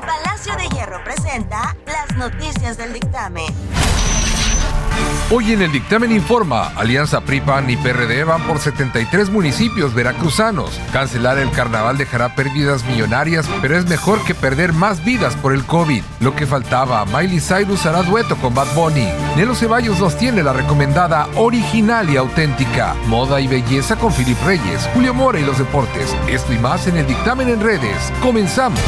Palacio de Hierro presenta las noticias del dictamen. Hoy en el dictamen informa, Alianza PRIPAN y PRD van por 73 municipios veracruzanos. Cancelar el carnaval dejará pérdidas millonarias, pero es mejor que perder más vidas por el COVID. Lo que faltaba, Miley Cyrus hará dueto con Bad Bunny. Nelo Ceballos nos tiene la recomendada original y auténtica. Moda y belleza con Filip Reyes, Julio Mora y los deportes. Esto y más en el dictamen en redes. Comenzamos.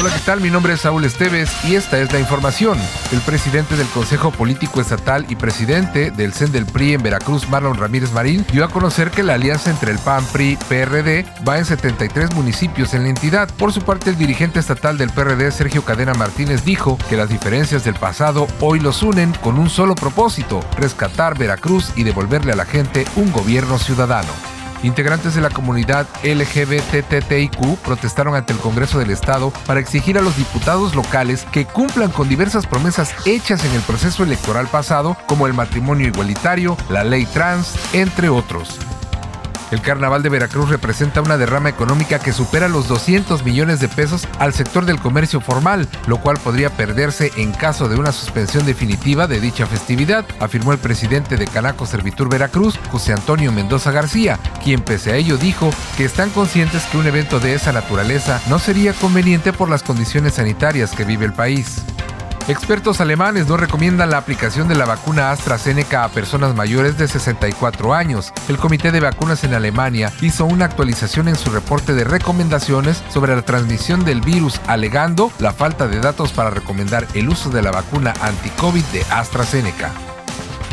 Hola, ¿qué tal? Mi nombre es Saúl Esteves y esta es la información. El presidente del Consejo Político Estatal y presidente del CEN del PRI en Veracruz, Marlon Ramírez Marín, dio a conocer que la alianza entre el PAN, PRI, PRD va en 73 municipios en la entidad. Por su parte, el dirigente estatal del PRD, Sergio Cadena Martínez, dijo que las diferencias del pasado hoy los unen con un solo propósito, rescatar Veracruz y devolverle a la gente un gobierno ciudadano. Integrantes de la comunidad LGBTTIQ protestaron ante el Congreso del Estado para exigir a los diputados locales que cumplan con diversas promesas hechas en el proceso electoral pasado, como el matrimonio igualitario, la ley trans, entre otros. El Carnaval de Veracruz representa una derrama económica que supera los 200 millones de pesos al sector del comercio formal, lo cual podría perderse en caso de una suspensión definitiva de dicha festividad, afirmó el presidente de Canaco Servitur Veracruz, José Antonio Mendoza García, quien pese a ello dijo que están conscientes que un evento de esa naturaleza no sería conveniente por las condiciones sanitarias que vive el país. Expertos alemanes no recomiendan la aplicación de la vacuna AstraZeneca a personas mayores de 64 años. El Comité de Vacunas en Alemania hizo una actualización en su reporte de recomendaciones sobre la transmisión del virus, alegando la falta de datos para recomendar el uso de la vacuna anti-COVID de AstraZeneca.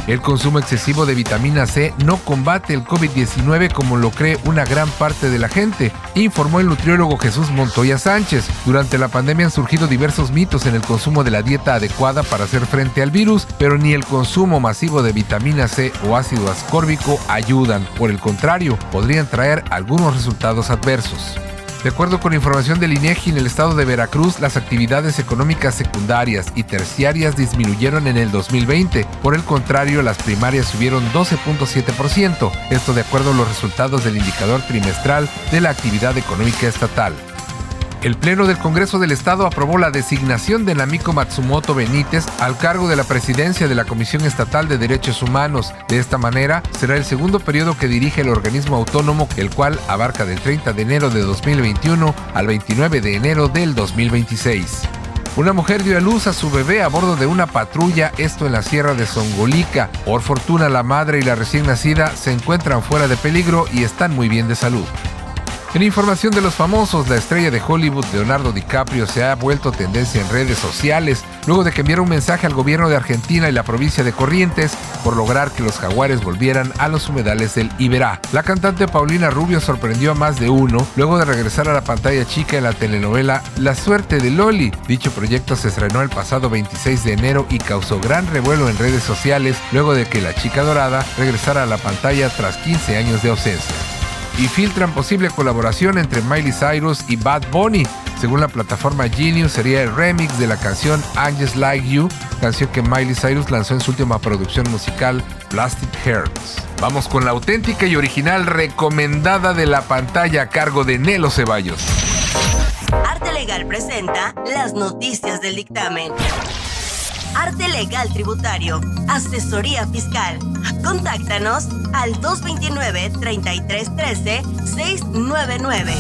El consumo excesivo de vitamina C no combate el COVID-19 como lo cree una gran parte de la gente, informó el nutriólogo Jesús Montoya Sánchez. Durante la pandemia han surgido diversos mitos en el consumo de la dieta adecuada para hacer frente al virus, pero ni el consumo masivo de vitamina C o ácido ascórbico ayudan. Por el contrario, podrían traer algunos resultados adversos. De acuerdo con información del INEGI, en el estado de Veracruz, las actividades económicas secundarias y terciarias disminuyeron en el 2020. Por el contrario, las primarias subieron 12.7%, esto de acuerdo a los resultados del indicador trimestral de la actividad económica estatal. El Pleno del Congreso del Estado aprobó la designación de Namiko Matsumoto Benítez al cargo de la presidencia de la Comisión Estatal de Derechos Humanos. De esta manera, será el segundo periodo que dirige el organismo autónomo, el cual abarca del 30 de enero de 2021 al 29 de enero del 2026. Una mujer dio a luz a su bebé a bordo de una patrulla, esto en la sierra de Songolica. Por fortuna, la madre y la recién nacida se encuentran fuera de peligro y están muy bien de salud. En información de los famosos, la estrella de Hollywood, Leonardo DiCaprio, se ha vuelto tendencia en redes sociales luego de que enviara un mensaje al gobierno de Argentina y la provincia de Corrientes por lograr que los jaguares volvieran a los humedales del Iberá. La cantante Paulina Rubio sorprendió a más de uno luego de regresar a la pantalla chica en la telenovela La suerte de Loli. Dicho proyecto se estrenó el pasado 26 de enero y causó gran revuelo en redes sociales luego de que la chica dorada regresara a la pantalla tras 15 años de ausencia y filtran posible colaboración entre Miley Cyrus y Bad Bunny. Según la plataforma Genius, sería el remix de la canción Just Like You, canción que Miley Cyrus lanzó en su última producción musical Plastic Hearts. Vamos con la auténtica y original recomendada de la pantalla a cargo de Nelo Ceballos. Arte Legal presenta las noticias del dictamen. Arte Legal Tributario, Asesoría Fiscal. Contáctanos al 229-3313-699.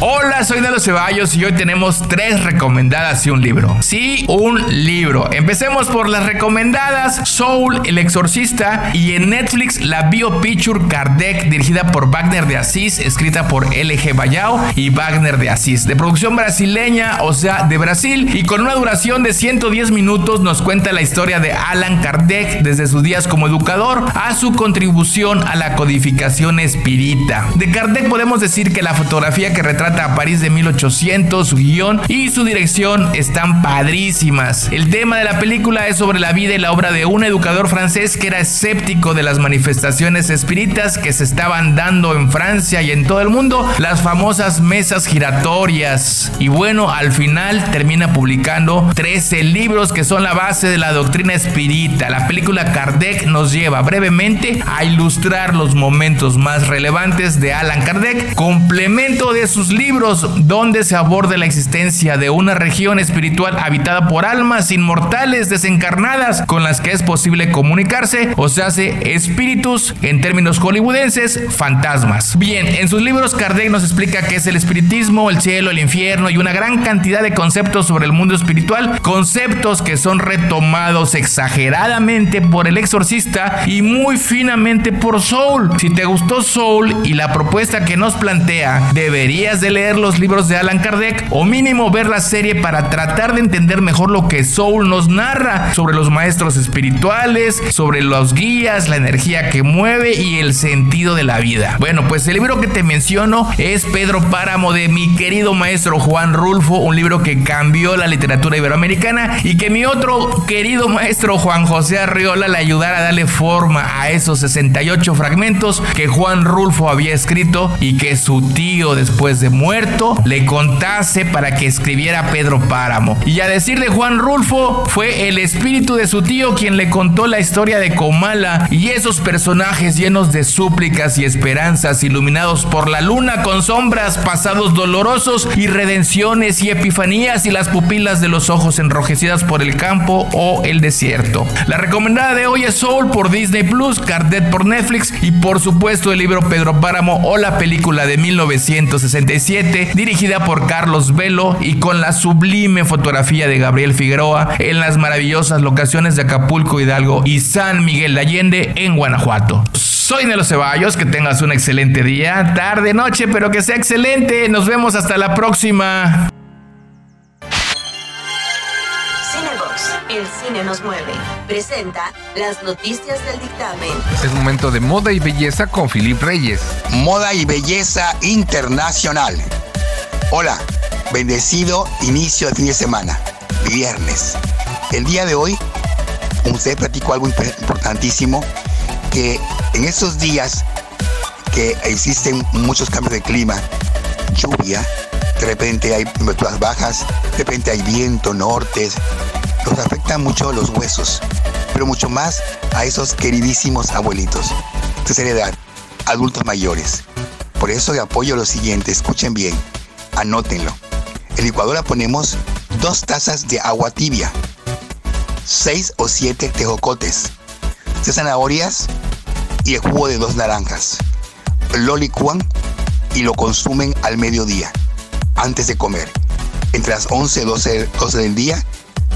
Hola, soy Nelo Ceballos y hoy tenemos tres recomendadas y un libro. Sí, un libro. Empecemos por las recomendadas: Soul, El Exorcista y en Netflix la Biopicture Kardec, dirigida por Wagner de Asís, escrita por LG Bayao y Wagner de Asís, de producción brasileña, o sea, de Brasil, y con una duración de 110 minutos nos cuenta la historia de Alan Kardec desde sus días como educador a su contribución a la codificación espírita. De Kardec podemos decir que la fotografía que retrata a París de 1800, su guion y su dirección están padrísimas. El tema de la película es sobre la vida y la obra de un educador francés que era escéptico de las manifestaciones espíritas que se estaban dando en Francia y en todo el mundo, las famosas mesas giratorias. Y bueno, al final termina publicando 13 libros que son la base de la doctrina espírita. La película Kardec nos lleva brevemente a ilustrar los momentos más relevantes de Alan Kardec, complemento de sus libros donde se aborda la existencia de una región espiritual habitada por almas inmortales desencarnadas con las que es posible comunicarse, o se hace espíritus en términos hollywoodenses, fantasmas. Bien, en sus libros Kardec nos explica qué es el espiritismo, el cielo, el infierno y una gran cantidad de conceptos sobre el mundo espiritual, conceptos que son retomados exageradamente por el exorcista y muy finamente por Soul. Si te gustó Soul y la propuesta que nos plantea, deberías de leer los libros de Alan Kardec o mínimo ver la serie para tratar de entender mejor lo que Soul nos narra sobre los maestros espirituales, sobre los guías, la energía que mueve y el sentido de la vida. Bueno, pues el libro que te menciono es Pedro Páramo de mi querido maestro Juan Rulfo, un libro que cambió la literatura iberoamericana y que mi otro querido maestro Juan José Arriola le ayudara a darle forma a esos 68 fragmentos que Juan Rulfo había escrito y que su tío después de muerto le contase para que escribiera Pedro Páramo. Y a decir de Juan Rulfo, fue el espíritu de su tío quien le contó la historia de Comala y esos personajes llenos de súplicas y esperanzas iluminados por la luna con sombras, pasados dolorosos y redenciones y epifanías y las pupilas de los ojos enrojecidas por el campo o el desierto. La recomendada de hoy es Soul por Disney Plus, Cardet por Netflix y por supuesto el libro Pedro Páramo o la película de 1967 dirigida por Carlos Velo y con la sublime fotografía de Gabriel Figueroa en las maravillosas locaciones de Acapulco, Hidalgo y San Miguel de Allende en Guanajuato. Soy Nelo Ceballos, que tengas un excelente día, tarde, noche, pero que sea excelente. Nos vemos hasta la próxima. El cine nos mueve. Presenta las noticias del dictamen. Es momento de moda y belleza con Filip Reyes. Moda y belleza internacional. Hola, bendecido inicio de fin de semana, viernes. El día de hoy, usted platicó algo importantísimo, que en estos días que existen muchos cambios de clima, lluvia, de repente hay temperaturas bajas, de repente hay viento, nortes, nos afectan mucho los huesos, pero mucho más a esos queridísimos abuelitos, tercera edad, adultos mayores. Por eso apoyo lo siguiente, escuchen bien, anótenlo. En licuadora ponemos dos tazas de agua tibia, seis o siete tejocotes, de zanahorias y el jugo de dos naranjas. Lo licúan y lo consumen al mediodía, antes de comer, entre las 11 y 12, 12 del día,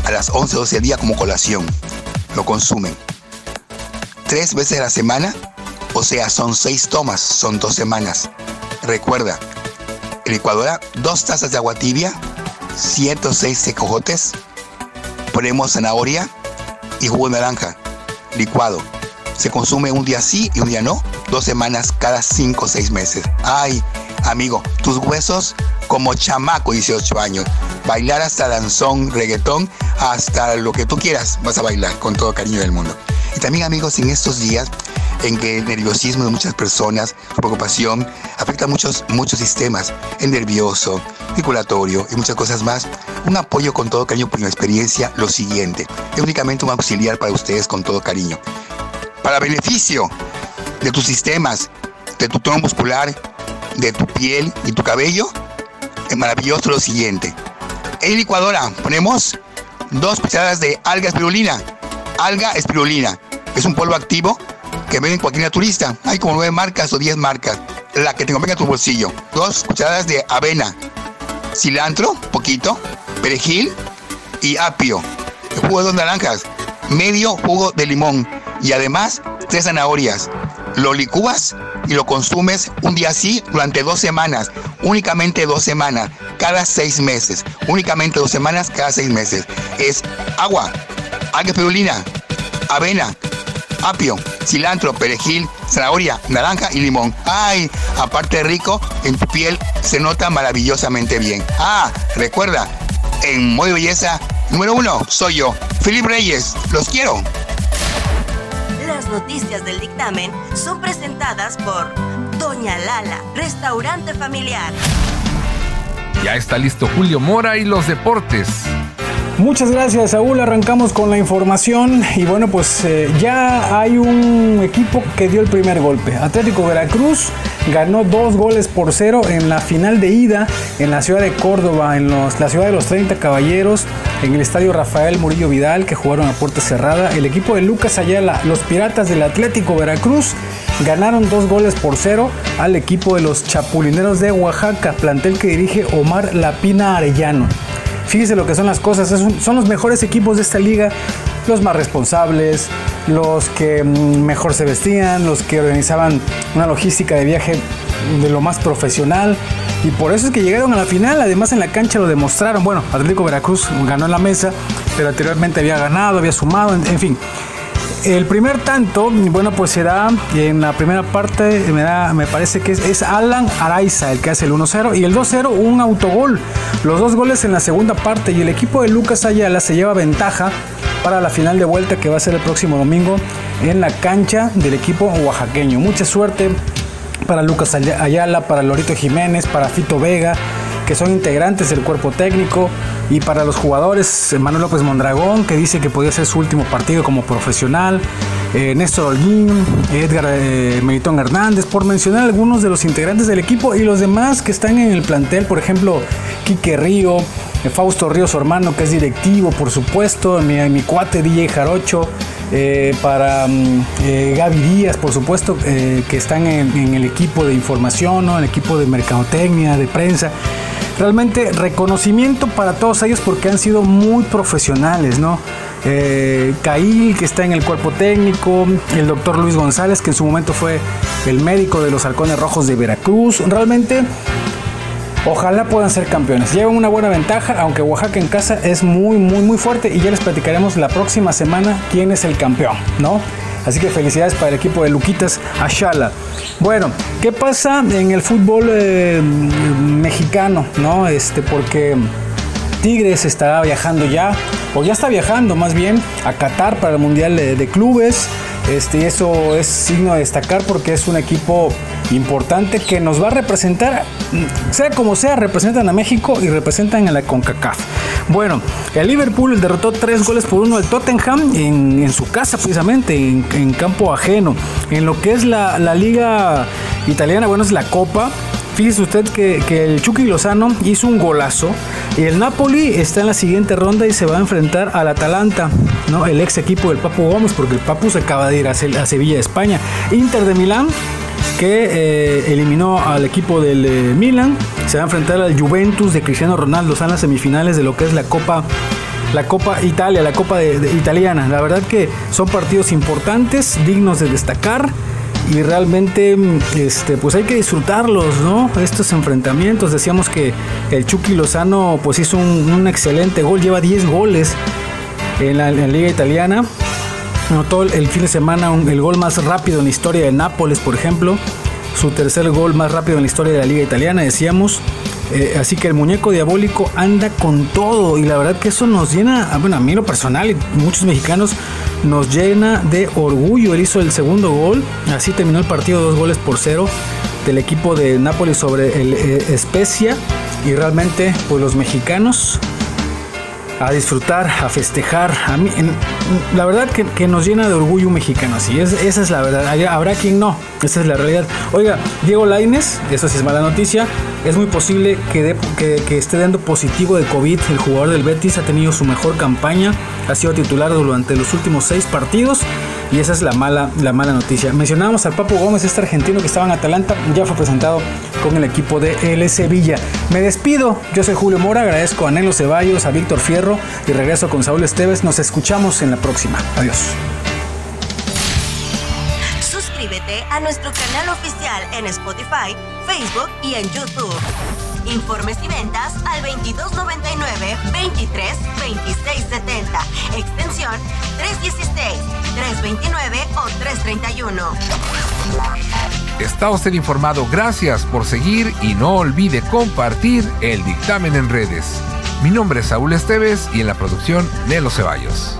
a las 11 12 del día como colación. Lo consumen. Tres veces a la semana, o sea, son seis tomas, son dos semanas. Recuerda, licuadora, dos tazas de agua tibia, siete o seis secojotes, ponemos zanahoria y jugo de naranja, licuado. Se consume un día sí y un día no, dos semanas cada cinco o seis meses. Ay, amigo, tus huesos como chamaco, 18 años. Bailar hasta danzón, reggaetón, hasta lo que tú quieras, vas a bailar con todo cariño del mundo. Y también, amigos, en estos días en que el nerviosismo de muchas personas, su preocupación, afecta muchos, muchos sistemas, el nervioso, circulatorio y muchas cosas más. Un apoyo con todo cariño por mi experiencia, lo siguiente. Es únicamente un auxiliar para ustedes con todo cariño. Para beneficio de tus sistemas, de tu tono muscular, de tu piel y tu cabello, es maravilloso lo siguiente. En licuadora ponemos dos cucharadas de alga espirulina. Alga espirulina. Es un polvo activo que venden cualquier naturista. Hay como nueve marcas o diez marcas. La que te convenga en tu bolsillo. Dos cucharadas de avena. Cilantro, poquito. Perejil y apio. jugo de dos naranjas. Medio jugo de limón. Y además, tres zanahorias. Lo licúas y lo consumes un día así durante dos semanas. Únicamente dos semanas. Cada seis meses. Únicamente dos semanas cada seis meses. Es agua. Alga espirulina. Avena apio, cilantro, perejil, zanahoria, naranja y limón. Ay, aparte rico, en tu piel se nota maravillosamente bien. Ah, recuerda, en Modo Belleza número uno soy yo, Filip Reyes. Los quiero. Las noticias del dictamen son presentadas por Doña Lala, restaurante familiar. Ya está listo Julio Mora y los deportes. Muchas gracias, Saúl. Arrancamos con la información y bueno, pues eh, ya hay un equipo que dio el primer golpe. Atlético Veracruz ganó dos goles por cero en la final de ida en la ciudad de Córdoba, en la ciudad de los 30 Caballeros, en el estadio Rafael Murillo Vidal, que jugaron a puerta cerrada. El equipo de Lucas Ayala, los Piratas del Atlético Veracruz, ganaron dos goles por cero al equipo de los Chapulineros de Oaxaca, plantel que dirige Omar Lapina Arellano. Fíjese lo que son las cosas, son los mejores equipos de esta liga, los más responsables, los que mm, mejor se vestían, los que organizaban una logística de viaje de lo más profesional. Y por eso es que llegaron a la final, además en la cancha lo demostraron. Bueno, Atlético Veracruz ganó en la mesa, pero anteriormente había ganado, había sumado, en fin. El primer tanto, bueno, pues se da en la primera parte, me, da, me parece que es, Alan Araiza el que hace el 1-0 y el 2-0 un autogol. Los dos goles en la segunda parte y el equipo de Lucas Ayala se lleva ventaja para la final de vuelta que va a ser el próximo domingo en la cancha del equipo oaxaqueño. Mucha suerte para Lucas Ayala, para Lorito Jiménez, para Fito Vega, que son integrantes del cuerpo técnico, y para los jugadores, Manuel López Mondragón, que dice que podía ser su último partido como profesional, eh, Néstor Holguín, Edgar eh, Meritón Hernández, por mencionar algunos de los integrantes del equipo y los demás que están en el plantel, por ejemplo, Quique Río, Fausto Río, su hermano, que es directivo, por supuesto, mi, mi cuate DJ Jarocho, para mm, Gaby Díaz, por supuesto, que están en, el equipo de información, en el equipo de mercadotecnia, de prensa realmente reconocimiento para todos ellos porque han sido muy profesionales, ¿no? Eh, que está en el cuerpo técnico, el doctor Luis González, que en su momento fue el médico de los halcones rojos de Veracruz. Realmente, ojalá puedan ser campeones. Llevan una buena ventaja, aunque Oaxaca en casa es muy, muy, muy fuerte y ya les platicaremos la próxima semana quién es el campeón, ¿no? Así que felicidades para el equipo de Luquitas Ashala. Bueno, ¿qué pasa en el fútbol eh, mexicano? ¿No? Este, porque Tigres está viajando ya, o ya está viajando más bien, a Qatar para el Mundial de, Clubes. Este, eso es signo de destacar porque es un equipo importante que nos va a representar, sea como sea, representan a México y representan a la CONCACAF. Bueno, el Liverpool derrotó tres goles por uno al Tottenham en, su casa precisamente, en, campo ajeno. En lo que es la, liga italiana, bueno, es la Copa. Fíjese usted que, el Chucky Lozano hizo un golazo y el Napoli está en la siguiente ronda y se va a enfrentar al Atalanta, ¿no? el ex equipo del Papu Gómez, porque el Papu se acaba de ir a, a Sevilla, España. Inter de Milán que eh, eliminó al equipo del eh, Milan. Se va a enfrentar al Juventus de Cristiano Ronaldo. Están las semifinales de lo que es la Copa. La Copa Italia, la Copa Italiana. La verdad que son partidos importantes, dignos de destacar y realmente este, pues hay que disfrutarlos, ¿no? Estos enfrentamientos. Decíamos que el Chucky Lozano pues hizo un, excelente gol, lleva 10 goles en la, Liga Italiana. Notó el fin de semana el gol más rápido en la historia de Nápoles, por ejemplo. Su tercer gol más rápido en la historia de la liga italiana, decíamos. Eh, así que el muñeco diabólico anda con todo y la verdad que eso nos llena, ah, bueno, a mí lo personal y muchos mexicanos nos llena de orgullo. Él hizo el segundo gol, así terminó el partido dos goles por cero del equipo de Nápoles sobre el eh, y realmente pues los mexicanos a disfrutar, a festejar. A mí, la verdad que, nos llena de orgullo mexicano, así es, esa es la verdad. Habrá quien no, esa es la realidad. Oiga, Diego Laines, eso sí es mala noticia, es muy posible que, esté dando positivo de COVID. El jugador del Betis ha tenido su mejor campaña, ha sido titular durante los últimos seis partidos y esa es la mala, la mala noticia. Mencionábamos al Papo Gómez, este argentino que estaba en Atalanta, ya fue presentado con el equipo de L Sevilla. Me despido, yo soy Julio Mora, agradezco a Nelo Ceballos, a Víctor Fierro y regreso con Saúl Esteves. Nos escuchamos en la próxima. Adiós. A nuestro canal oficial en Spotify, Facebook y en YouTube. Informes y ventas al 2299 23 26 70. Extensión 316, 329 o 331. Está usted informado. Gracias por seguir y no olvide compartir el dictamen en redes. Mi nombre es Saúl Esteves y en la producción Nelo Ceballos.